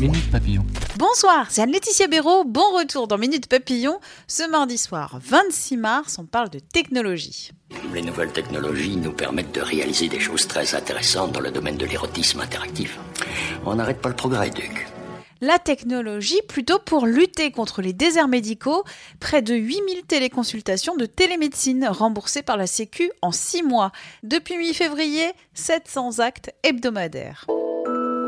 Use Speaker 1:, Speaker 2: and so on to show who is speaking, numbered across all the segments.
Speaker 1: Minute Papillon.
Speaker 2: Bonsoir, c'est Anne-Laetitia Béraud. Bon retour dans Minute Papillon. Ce mardi soir, 26 mars, on parle de technologie.
Speaker 3: Les nouvelles technologies nous permettent de réaliser des choses très intéressantes dans le domaine de l'érotisme interactif. On n'arrête pas le progrès, Duc.
Speaker 2: La technologie plutôt pour lutter contre les déserts médicaux, près de 8000 téléconsultations de télémédecine remboursées par la Sécu en 6 mois. Depuis mi-février, 700 actes hebdomadaires.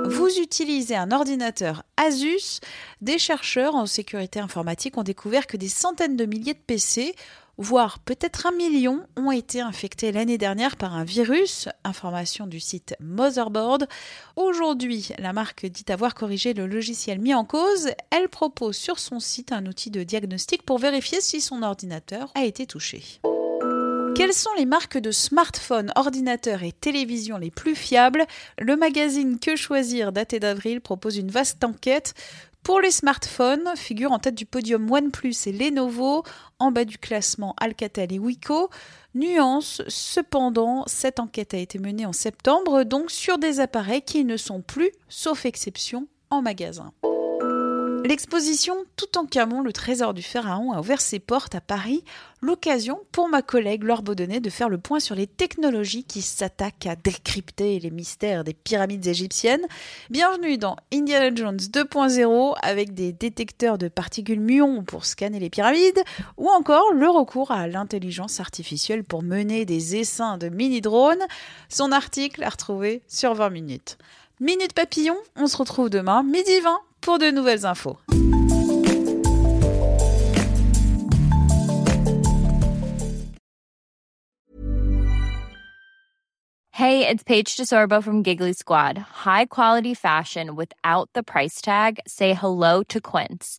Speaker 2: Vous utilisez un ordinateur Asus, des chercheurs en sécurité informatique ont découvert que des centaines de milliers de PC voire peut-être un million, ont été infectés l'année dernière par un virus, information du site Motherboard. Aujourd'hui, la marque dit avoir corrigé le logiciel mis en cause. Elle propose sur son site un outil de diagnostic pour vérifier si son ordinateur a été touché. Quelles sont les marques de smartphones, ordinateurs et télévisions les plus fiables? Le magazine Que choisir, daté d'avril, propose une vaste enquête. Pour les smartphones, figurent en tête du podium OnePlus et Lenovo, en bas du classement Alcatel et Wiko. Nuance, cependant, cette enquête a été menée en septembre, donc sur des appareils qui ne sont plus, sauf exception, en magasin. L'exposition Tout en Camon, le trésor du pharaon, a ouvert ses portes à Paris. L'occasion pour ma collègue Laure Baudonnet de faire le point sur les technologies qui s'attaquent à décrypter les mystères des pyramides égyptiennes. Bienvenue dans Indiana Jones 2.0 avec des détecteurs de particules muons pour scanner les pyramides ou encore le recours à l'intelligence artificielle pour mener des essaims de mini-drones. Son article à retrouver sur 20 minutes. Minute Papillon, on se retrouve demain, midi 20, pour de nouvelles infos.
Speaker 4: Hey, it's Paige DeSorbo from Giggly Squad. High quality fashion without the price tag. Say hello to Quince.